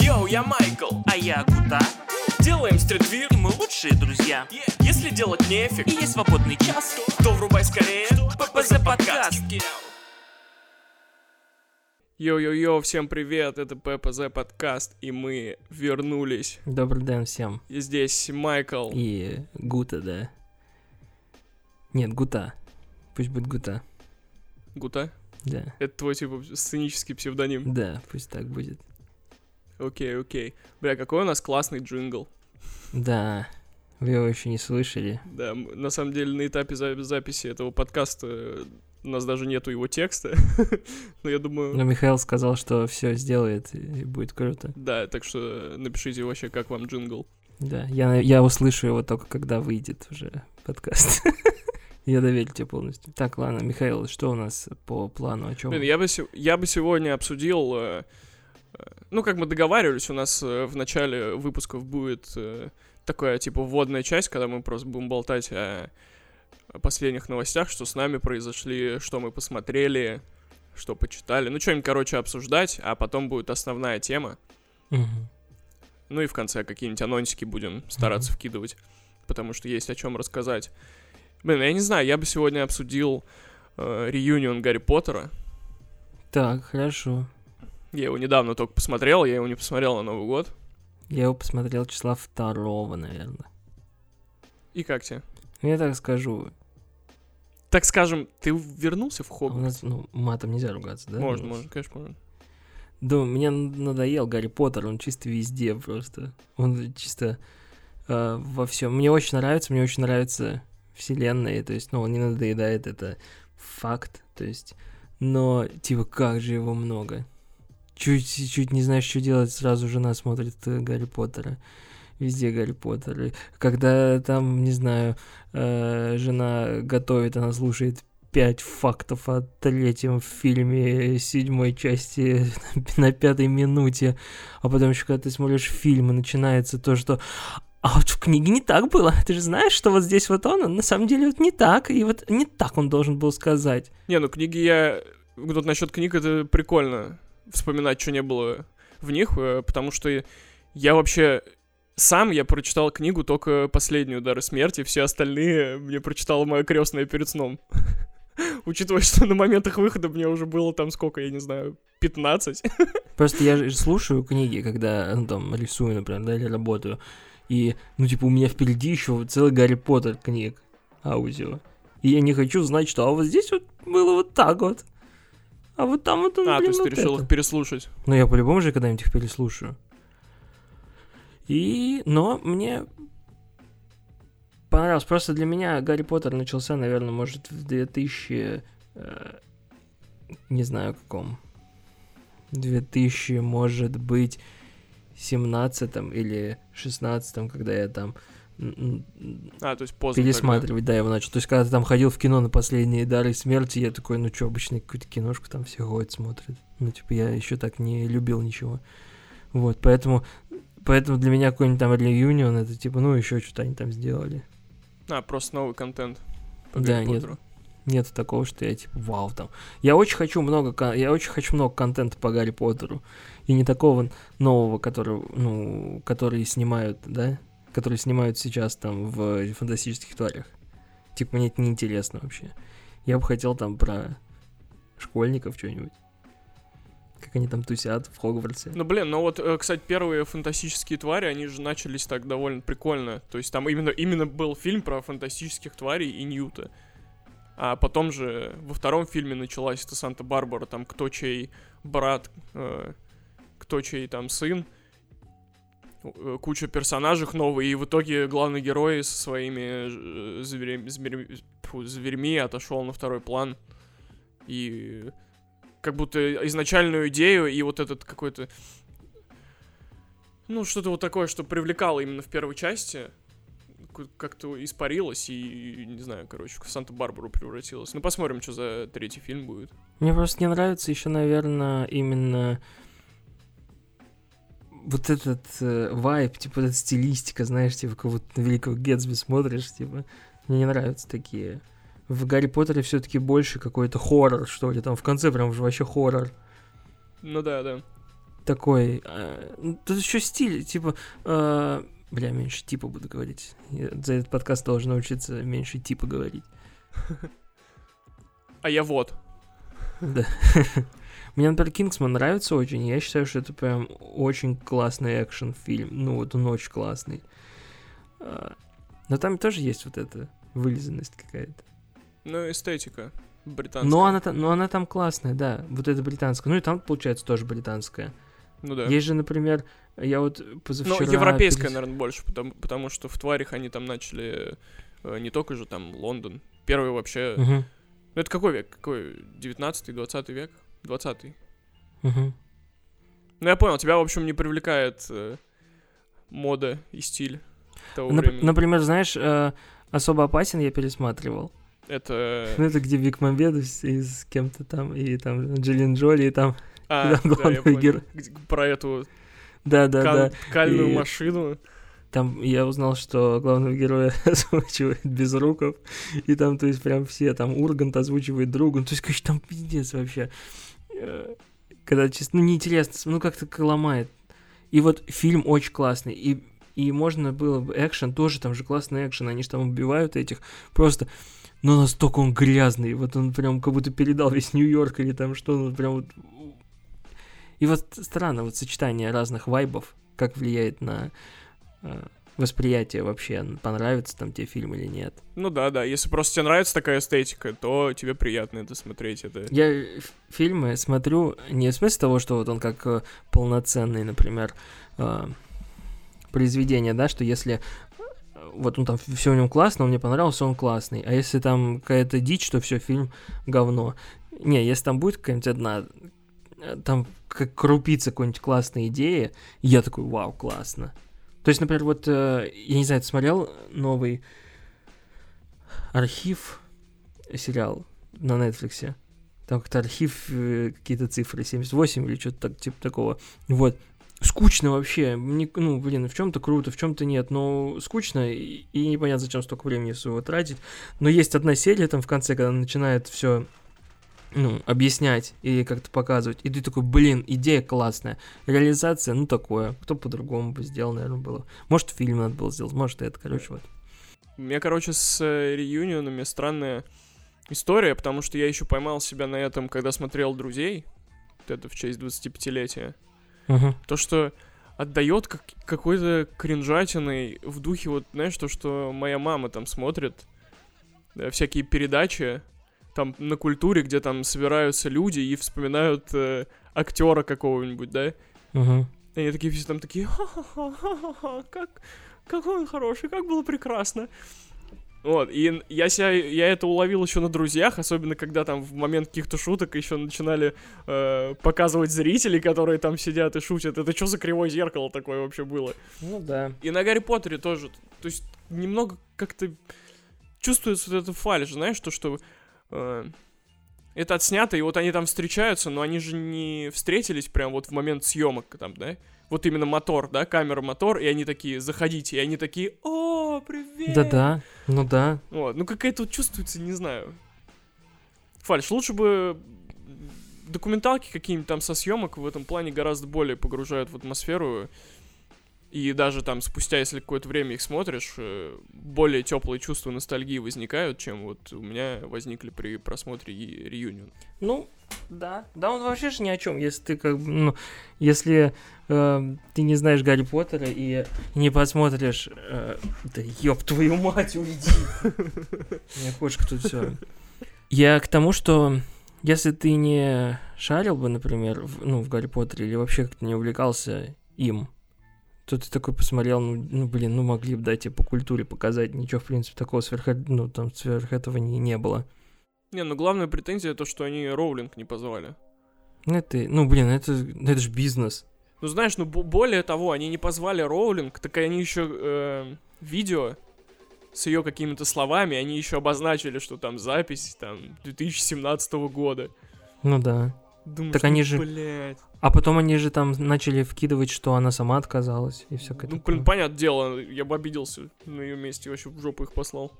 Йоу, я Майкл. А я Гута. Делаем streetwear, И мы лучшие друзья. Если делать нефиг, И есть свободный час. то врубай скорее ППЗ подкаст. Йоу-йоу-йоу, всем привет, это ППЗ подкаст, и мы вернулись. Добрый день всем. И здесь Майкл. И Гута, да. Нет, Гута. Пусть будет Гута. Гута? Да. Это твой, типа, сценический псевдоним? Да, пусть так будет. Окей, окей. Бля, какой у нас классный джингл. Да. Вы его еще не слышали. Да, на самом деле на этапе за- записи этого подкаста э, у нас даже нету его текста. Но я думаю, Но Михаил сказал, что все сделает и будет круто. да, так что напишите вообще, как вам джингл. Да, я, я услышу его только когда выйдет уже подкаст. Я доверю тебе полностью. Так, ладно, Михаил, что у нас по плану? О чем? Блин, я бы, я бы сегодня обсудил... ну, как мы договаривались, у нас э, в начале выпусков будет э, такая, типа, вводная часть, когда мы просто будем болтать о, последних новостях, что с нами произошли, что мы посмотрели, что почитали. Ну, что-нибудь, короче, обсуждать, а потом будет основная тема. Мгм. Ну и в конце какие-нибудь анонсики будем стараться вкидывать, потому что есть о чем рассказать. Блин, я не знаю, я бы сегодня обсудил э, реюнион Гарри Поттера. Так, хорошо. Я его недавно только посмотрел, я его не посмотрел на Новый год. Я его посмотрел числа второго, наверное. И как тебе? Я так скажу. Так скажем, ты вернулся в а У Хогвартс? нас, ну, матом нельзя ругаться, да? Можно, У нас? можно, конечно, можно. Да, мне надоел Гарри Поттер, он чисто везде просто. Он чисто э, во всем. Мне очень нравится, мне очень нравится вселенная, то есть, ну, он не надоедает, это факт, то есть, но, типа, как же его много. Чуть, чуть не знаешь, что делать, сразу жена смотрит э, Гарри Поттера. Везде Гарри Поттер. Когда там, не знаю, э, жена готовит, она слушает пять фактов о третьем фильме седьмой части на пятой минуте, а потом еще когда ты смотришь фильм, начинается то, что а вот в книге не так было. Ты же знаешь, что вот здесь вот он, а на самом деле вот не так, и вот не так он должен был сказать. Не, ну книги я... Вот насчет книг это прикольно вспоминать, что не было в них, э, потому что я вообще... Сам я прочитал книгу только последнюю «Дары смерти», все остальные мне прочитала моя крестная перед сном. Учитывая, что на моментах выхода мне уже было там сколько, я не знаю, 15. Просто я слушаю книги, когда, ну, там, рисую, например, да, или работаю, и, ну, типа, у меня впереди еще целый Гарри Поттер книг аудио. И я не хочу знать, что, а вот здесь вот было вот так вот. А вот там вот он, А, то блин, есть ты вот решил это. их переслушать. Ну, я по-любому же когда-нибудь их переслушаю. И, но мне понравилось. Просто для меня Гарри Поттер начался, наверное, может, в 2000... э, не знаю, каком. 2000, может быть, 17 или 16 когда я там А, то есть поздно. пересматривать, да, его начал. То есть, когда ты там ходил в кино на последние дары смерти, я такой, ну что, обычно какую-то киношку там все ходят, смотрят. Ну, типа, я еще так не любил ничего. Вот, поэтому, поэтому для меня какой-нибудь там реюнион, это типа, ну, еще что-то они там сделали. тогда. А, просто новый контент. по Да, Гарри нет. Поттеру. Нет такого, что я типа, вау, там. Я очень хочу много, я очень хочу много контента по Гарри Поттеру. И не такого нового, который, ну, который снимают, да? Который снимают сейчас там в фантастических тварях. Типа, мне это неинтересно вообще. Я бы хотел там про школьников что-нибудь. Как они там тусят в Хогвартсе. Ну, блин, ну вот, э, кстати, первые фантастические твари, они же начались так довольно прикольно. То есть там именно, именно был фильм про фантастических тварей и Ньюта. А потом же во втором фильме началась эта Санта-Барбара, там кто чей брат, э, кто чей там сын. Э, Куча персонажей новые, и в итоге главный герой со своими э, зверями, зверями, фу, зверьми отошел на второй план. И как будто изначальную идею и вот этот какой-то ну, что-то вот такое, что привлекало именно в первой части, как-то испарилось и, не знаю, короче, в Санта-Барбару превратилось. Ну, посмотрим, что за третий фильм будет. Мне просто не нравится еще, наверное, именно вот этот э, вайб, типа, эта стилистика, знаешь, типа, как вот на Великого Гетсби смотришь, типа, мне не нравятся такие. В Гарри Поттере все-таки больше какой-то хоррор, что ли, там в конце прям уже вообще хоррор. Ну да, да. такой... э, тут еще стиль, типа... э, бля, меньше типа буду говорить. Я за этот подкаст должен научиться меньше типа говорить. А я вот. Да. Мне, например, Кингсман нравится очень. Я считаю, что это прям очень классный экшен-фильм. Ну, вот он очень классный. А, Но там тоже есть вот эта вылизанность какая-то. Ну, эстетика британская. Но она, там, но она там классная, да. Вот это британская. Ну и там, получается, тоже британская. Ну да. Есть же, например, я вот Ну, позавчера... европейская, перес- наверное, больше, потому, потому что в тварях они там начали э, не только же там Лондон. Первый вообще. Мгм, Ну, это какой век? Какой? 19-й, 20 век? 20-й. мгм. Ну, я понял, тебя, в общем, не привлекает э, мода и стиль того Нап- времени. Например, знаешь, э, «Особо опасен» я пересматривал. Это... Ну, это где Вик Мамбедов и с кем-то там, и там Джиллин Джоли, и там... А, там да, я главный понял. герой. Про эту Да-да-да. кал- кальную И- машину. Там я узнал, что главного героя озвучивает Безруков, и там, то есть, прям все, там Ургант озвучивает другу, ну, то есть, короче, там пиздец вообще. Э, Когда честно, ну, неинтересно, ну, как-то ломает. И вот фильм очень классный, и, и можно было бы экшен, тоже там же классный экшен, они же там убивают этих, просто, ну, настолько он грязный, вот он прям как будто передал весь Нью-Йорк или там что, ну, прям вот... И вот странно, вот сочетание разных вайбов, как влияет на восприятие вообще, понравится там тебе фильм или нет. Ну да, да. Если просто тебе нравится такая эстетика, то тебе приятно это смотреть. Это... Я фильмы смотрю не в смысле того, что вот он как э, полноценный, например, э, произведение, да, что если э, вот он там все в нем классно, он мне понравился, он классный. А если там какая-то дичь, то все, фильм говно. Не, если там будет какая-нибудь одна, э, там как крупица какой-нибудь классной идеи, я такой, вау, классно. То есть, например, вот, э, я не знаю, ты смотрел новый архив сериал на Netflix? Там как-то архив, э, какие-то цифры, 78 или что-то так, типа такого. Вот. Скучно вообще. Не- ну, блин, в чем-то круто, в чем-то нет. Но скучно, и, и непонятно, зачем столько времени своего тратить. Но есть одна серия там в конце, когда начинает все ну, объяснять и как-то показывать. И ты такой, блин, идея классная. Реализация, ну, такое. Кто по-другому бы сделал, наверное, было. Может, фильм надо было сделать, может, это, короче, вот. У меня, короче, с э, реюнионами странная история, потому что я еще поймал себя на этом, когда смотрел «Друзей», вот это в честь 25-летия. Мгм. То, что отдает как, какой-то кринжатиной в духе, вот, знаешь, то, что моя мама там смотрит, э, всякие передачи, там на культуре, где там собираются люди и вспоминают э, актера какого-нибудь, да? Мгм. И они такие все там такие, ха-ха-ха, как, какой он хороший, как было прекрасно. Вот, и я себя, я это уловил еще на друзьях, особенно когда там в момент каких-то шуток еще начинали э, показывать зрителей, которые там сидят и шутят. Это что за кривое зеркало такое вообще было? Ну да. И на Гарри Поттере тоже. То есть немного как-то чувствуется вот эта фальшь, знаешь, то, что это отснято, и вот они там встречаются, но они же не встретились прям вот в момент съемок там, да? Вот именно мотор, да, камера, мотор, и они такие, заходите, и они такие, о, привет! Да-да, ну да. Вот, ну какая-то вот чувствуется, не знаю. Фальш, лучше бы документалки какие-нибудь там со съемок в этом плане гораздо более погружают в атмосферу. И даже там спустя, если какое-то время их смотришь, э, более теплые чувства ностальгии возникают, чем вот у меня возникли при просмотре реюнион. Ну, да. Да, он вообще же ни о чем. Если ты как бы, ну, если э, ты не знаешь Гарри Поттера и не посмотришь... э, да ёб твою мать, уйди. Меня кошка тут все. Я к тому, что если ты не шарил бы, например, в, ну, в Гарри Поттере или вообще как-то не увлекался им, то ты такой посмотрел, ну, ну блин, ну могли бы дать тебе по культуре показать, ничего, в принципе, такого сверх, ну, там, сверх этого не, не было. Не, ну главная претензия то, что они Роулинг не позвали. Ну, это, ну, блин, это, ну, это же бизнес. Ну знаешь, ну бо- более того, они не позвали Роулинг, так они еще э, видео с ее какими-то словами, они еще обозначили, что там запись там 2017 года. Ну да. Думаешь, Так ну, они же- блядь. А потом они же там начали вкидывать, что она сама отказалась и все Ну, блин, понятное дело, я бы обиделся на ее месте, вообще в жопу их послал.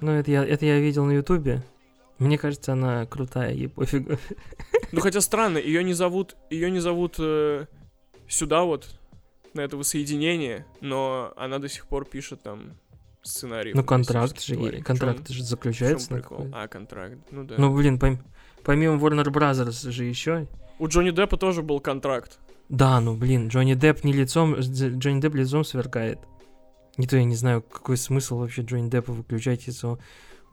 Ну, это я, это я видел на Ютубе. Мне кажется, она крутая, ей пофигу. Ну хотя странно, ее не зовут, ее не зовут э, сюда вот, на это воссоединение, но она до сих пор пишет там сценарий. Ну, контракт же, контракт же заключается на. А, контракт, ну да. Ну, блин, пом- помимо Warner Brothers же еще... У Джонни Деппа тоже был контракт. Да, ну, блин, Джонни Депп не лицом... Дж- Джонни Депп лицом сверкает. Не то я не знаю, какой смысл вообще Джонни Деппа выключать лицо.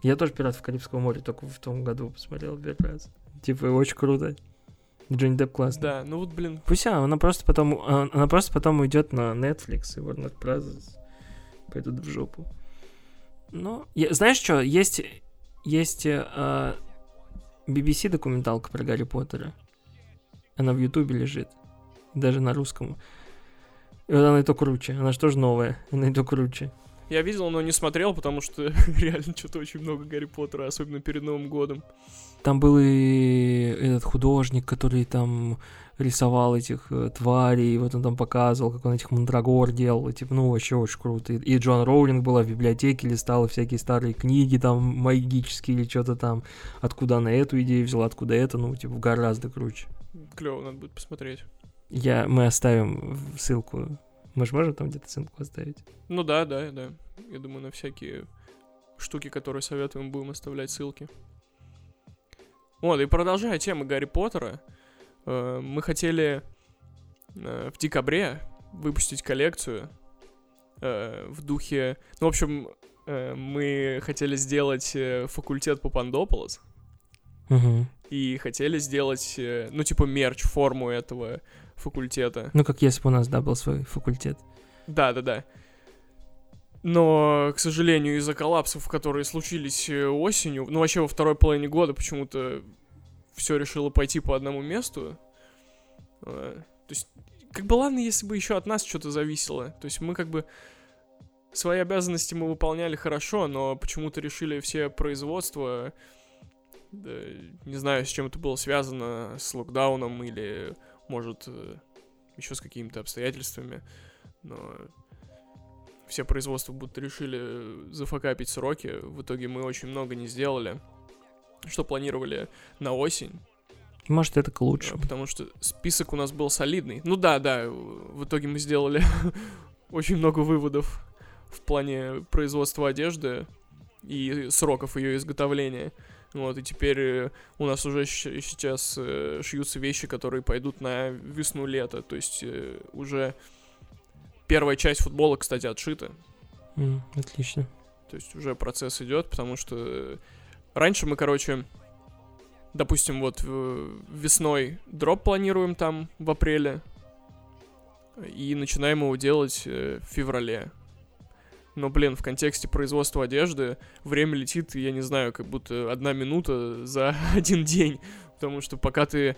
Я тоже «Пиратов Карибского моря» только в том году посмотрел первый раз. Типа, очень круто. Джонни Депп классный. Да, ну вот, блин, Пусть она, она просто потом, а, она просто потом уйдет на Netflix и Warner Bros. пойдут в жопу. Но, я- знаешь что, есть, есть э, BBC документалка про Гарри Поттера. Она в Ютубе лежит. Даже на русском. И вот она и то круче. Она же тоже новая. Она и то круче. Я видел, но не смотрел, потому что реально что-то очень много Гарри Поттера, особенно перед Новым годом. Там был и этот художник, который там рисовал этих э, тварей, и вот он там показывал, как он этих мандрагор делал, и, типа, ну, вообще очень круто. И, и Джон Роулинг была в библиотеке, листала всякие старые книги там магические или что-то там, откуда она эту идею взяла, откуда это, ну, типа, гораздо круче. Клево, надо будет посмотреть. Я, мы оставим ссылку, мы же можем там где-то ссылку оставить? Ну да, да, да. Я думаю, на всякие штуки, которые советуем, будем оставлять ссылки. Вот, и продолжая тему Гарри Поттера, э, мы хотели э, в декабре выпустить коллекцию э, в духе... Ну, в общем, э, мы хотели сделать э, факультет Папандополос, Угу. и хотели сделать, э, ну, типа, мерч, форму этого факультета. Ну, как если бы у нас, да, был свой факультет. Да, да, да. Но, к сожалению, из-за коллапсов, которые случились э, осенью, ну вообще во второй половине года почему-то все решило пойти по одному месту. Э, То есть, как бы ладно, если бы еще от нас что-то зависело. То есть мы как бы свои обязанности мы выполняли хорошо, но почему-то решили все производства, да, не знаю, с чем это было связано, с локдауном или, может, еще с какими-то обстоятельствами, но все производства будто решили зафакапить сроки. В итоге мы очень много не сделали, что планировали на осень. Может, это к э, лучшему. Потому что список у нас был солидный. Ну да, да, в итоге мы сделали очень много выводов в плане производства одежды и сроков ее изготовления. Вот, и теперь э, у нас уже сейчас э, шьются вещи, которые пойдут на весну-лето. То есть э, уже первая часть футбола, кстати, отшита. М, отлично. То есть уже процесс идет, потому что раньше мы, короче, допустим, вот весной дроп планируем там в апреле и начинаем его делать в феврале. Но, блин, в контексте производства одежды время летит, я не знаю, как будто одна минута за один день. Потому что пока ты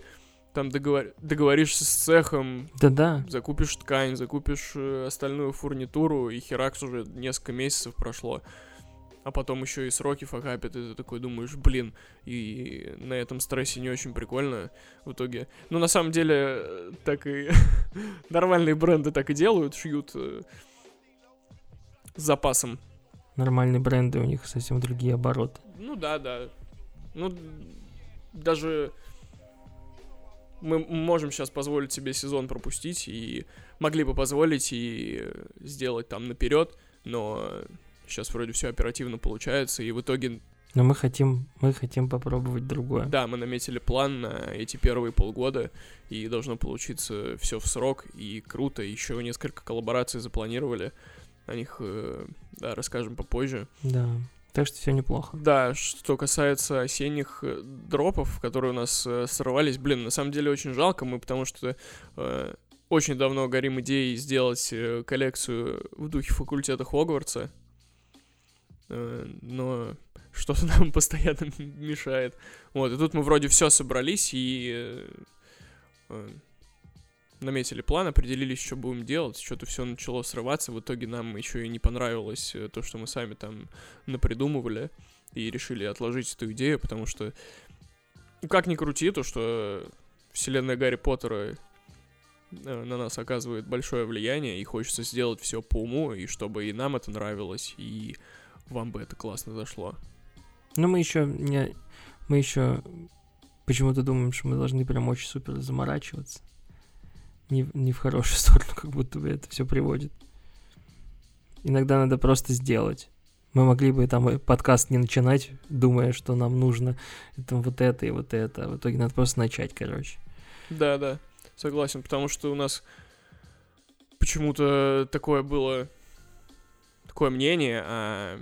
там договор- договоришься с цехом, Да-да. закупишь ткань, закупишь э, остальную фурнитуру, и херакс уже несколько месяцев прошло. А потом еще и сроки факапят, и ты такой думаешь, блин, и на этом стрессе не очень прикольно в итоге. Ну, на самом деле, э, так и нормальные бренды так и делают, шьют э, с запасом. Нормальные бренды, у них совсем другие обороты. Ну да, да. Ну, даже мы можем сейчас позволить себе сезон пропустить и могли бы позволить и сделать там наперед, но сейчас вроде все оперативно получается, и в итоге, Но мы хотим, мы хотим попробовать другое. да, мы наметили план на эти первые полгода, и должно получиться все в срок, и круто, еще несколько коллабораций запланировали, о них, э, да, расскажем попозже. Да. Так что все неплохо. Да, что касается осенних э, дропов, которые у нас э, сорвались, блин, на самом деле очень жалко мы, потому что э, очень давно горим идеей сделать э, коллекцию в духе факультета Хогвартса, Э, но что-то нам постоянно мешает. Вот, и тут мы вроде все собрались и э, э, наметили план, определились, что будем делать, что-то все начало срываться, в итоге нам еще и не понравилось э, то, что мы сами там напридумывали, и решили отложить эту идею, потому что, ну, как ни крути, то, что вселенная Гарри Поттера э, на нас оказывает большое влияние, и хочется сделать все по уму, и чтобы и нам это нравилось, и вам бы это классно зашло. Но мы еще не... Мы еще почему-то думаем, что мы должны прям очень супер заморачиваться. Не, не в хорошую сторону, как будто бы это все приводит. Иногда надо просто сделать. Мы могли бы там подкаст не начинать, думая, что нам нужно там, вот это и вот это. В итоге надо просто начать, короче. Да, да, согласен, потому что у нас почему-то такое было, такое мнение о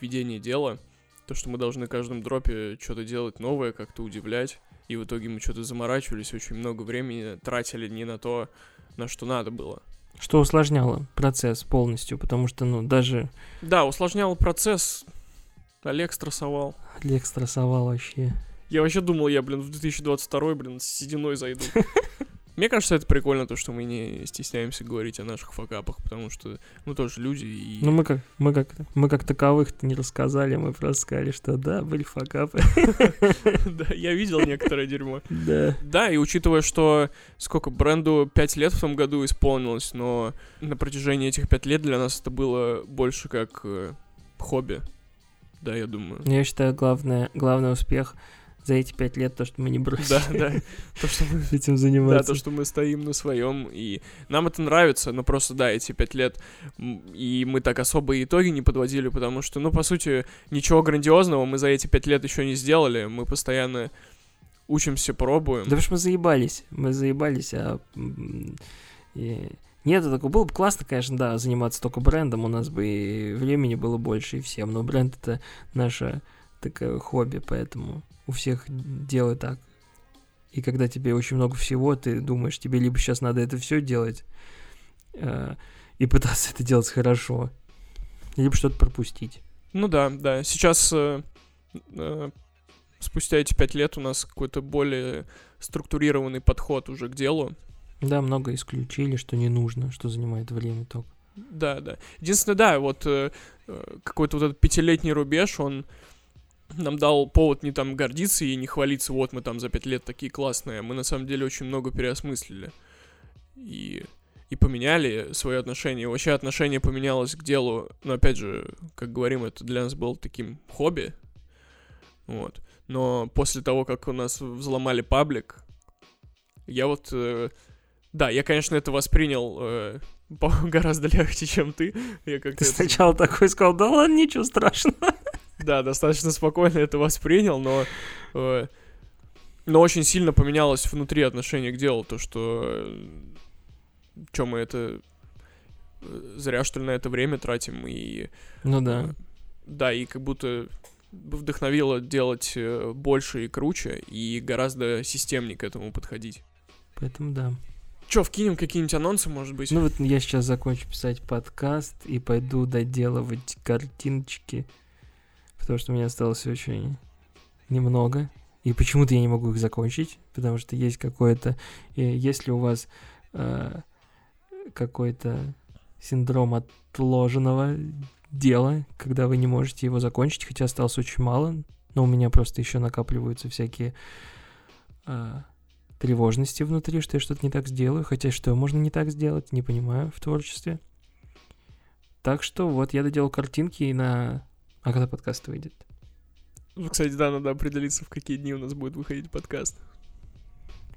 ведении дела, то, что мы должны каждом дропе что-то делать новое, как-то удивлять, и в итоге мы что-то заморачивались, очень много времени тратили не на то, на что надо было. Что усложняло процесс полностью, потому что, ну, даже Да, усложнял процесс, Олег стрессовал. Олег стрессовал вообще. Я вообще думал, я, блин, в 2022, блин, с сединой зайду. Мне кажется, это прикольно, то, что мы не стесняемся говорить о наших факапах, потому что мы тоже люди, и... Ну, мы как, мы как, мы как таковых-то не рассказали, мы просто сказали, что да, были факапы. Да, я видел некоторое дерьмо. Да. Да, и учитывая, что сколько бренду 5 лет в том году исполнилось, но на протяжении этих 5 лет для нас это было больше как э, хобби. Да, я думаю. Я считаю, главное, главный успех за эти пять лет то, что мы не бросили Да, да. То, что мы этим Да, заниматься. то, что мы стоим на своем, и нам это нравится, но просто, да, эти пять лет, и мы так особо итоги не подводили, потому что, ну, по сути, ничего грандиозного мы за эти пять лет еще не сделали, мы постоянно учимся, пробуем. Да потому что мы заебались. Мы заебались, а... и- Нет, это такое было бы классно, конечно, да, заниматься только брендом, у нас бы и времени было больше, и всем, но бренд это наше такое хобби, поэтому у всех делай так. И когда тебе очень много всего, ты думаешь, тебе либо сейчас надо это все делать э, и пытаться это делать хорошо, либо что-то пропустить. Ну да, да, сейчас, э, э, спустя эти пять лет у нас какой-то более структурированный подход уже к делу, Да, много исключили, что не нужно, что занимает время только. Да, да. Единственное, да, вот э, э, какой-то вот этот пятилетний рубеж, он нам дал повод не там гордиться и не хвалиться, вот мы там за пять лет такие классные. Мы на самом деле очень много переосмыслили. И, и поменяли свое отношение. Вообще отношение поменялось к делу. Но опять же, как говорим, это для нас было таким хобби. Вот. Но после того, как у нас взломали паблик, я вот... э, да, я, конечно, это воспринял э, гораздо легче, чем ты. Я как-то Ты это- сначала такой сказал, да ладно, ничего страшного. Да, достаточно спокойно это воспринял, но, э, но очень сильно поменялось внутри отношение к делу, то, что что мы это э, зря что ли на это время тратим и Ну да. э, да и как будто вдохновило делать э, больше и круче и гораздо системнее к этому подходить. Поэтому да. Че, вкинем какие-нибудь анонсы, может быть? Ну вот я сейчас закончу писать подкаст и пойду доделывать картиночки, потому что у меня осталось очень немного. И почему-то я не могу их закончить, потому что есть какое-то... э, Если у вас э, какой-то синдром отложенного дела, когда вы не можете его закончить, хотя осталось очень мало, но у меня просто еще накапливаются всякие э, тревожности внутри, что я что-то не так сделаю, хотя что можно не так сделать, не понимаю в творчестве. Так что вот я доделал картинки и на... А когда подкаст выйдет? Ну, Кстати, да, надо определиться, в какие дни у нас будет выходить подкаст.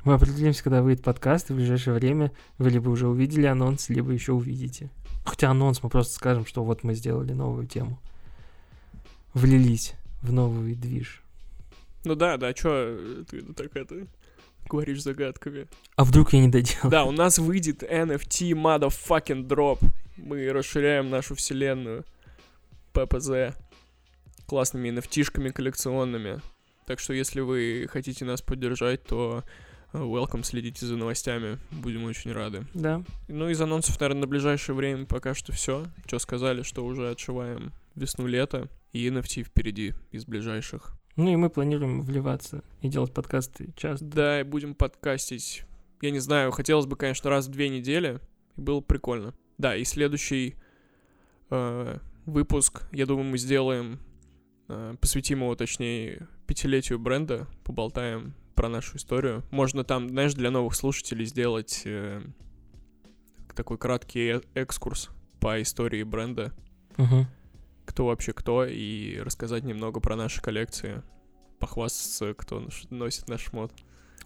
Мы определимся, когда выйдет подкаст, и в ближайшее время вы либо уже увидели анонс, либо еще увидите. Хотя анонс мы просто скажем, что вот мы сделали новую тему. Влились в новый движ. Ну да, да, чё ты так это говоришь загадками? А вдруг я не доделал? Да, у нас выйдет NFT motherfucking drop. Мы расширяем нашу вселенную ППЗ классными NFT-шками коллекционными. Так что если вы хотите нас поддержать, то э, welcome, следите за новостями. Будем очень рады. Да. Ну, из анонсов, наверное, на ближайшее время пока что все. Что сказали, что уже отшиваем весну-лето. И NFT впереди из ближайших. Ну и мы планируем вливаться и делать подкасты часто. Да, и будем подкастить. Я не знаю, хотелось бы, конечно, раз в две недели. И было прикольно. Да, и следующий э, выпуск, я думаю, мы сделаем, посвятим его, точнее, пятилетию бренда, поболтаем про нашу историю. Можно там, знаешь, для новых слушателей сделать э, такой краткий э- экскурс по истории бренда, Угу. кто вообще кто, и рассказать немного про наши коллекции, похвастаться, кто носит наш мод.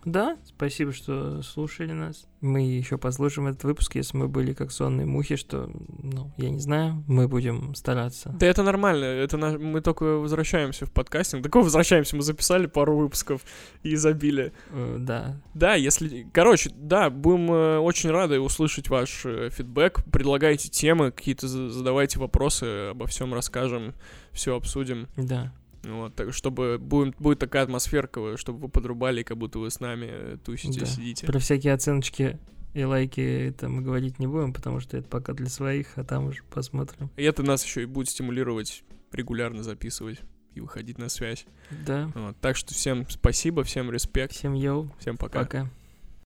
Да, спасибо, что слушали нас. Мы еще послушаем этот выпуск, если мы были как сонные мухи, что, ну, я не знаю, мы будем стараться. Да это нормально, это на- мы только возвращаемся в подкастинг. Такого возвращаемся, мы записали пару выпусков и забили. Э, Да, Да, если... Короче, да, будем э, очень рады услышать ваш э, фидбэк. Предлагайте темы, какие-то за- задавайте вопросы, обо всем расскажем, все обсудим. да. Вот, так, чтобы будем, будет такая атмосферка, чтобы вы подрубали, как будто вы с нами э, тусите, Да. сидите. Про всякие оценочки и лайки это мы говорить не будем, потому что это пока для своих, а там уже посмотрим. И это нас еще и будет стимулировать регулярно записывать и выходить на связь. Да, Вот, так что всем спасибо, всем респект, всем йоу, всем пока. пока.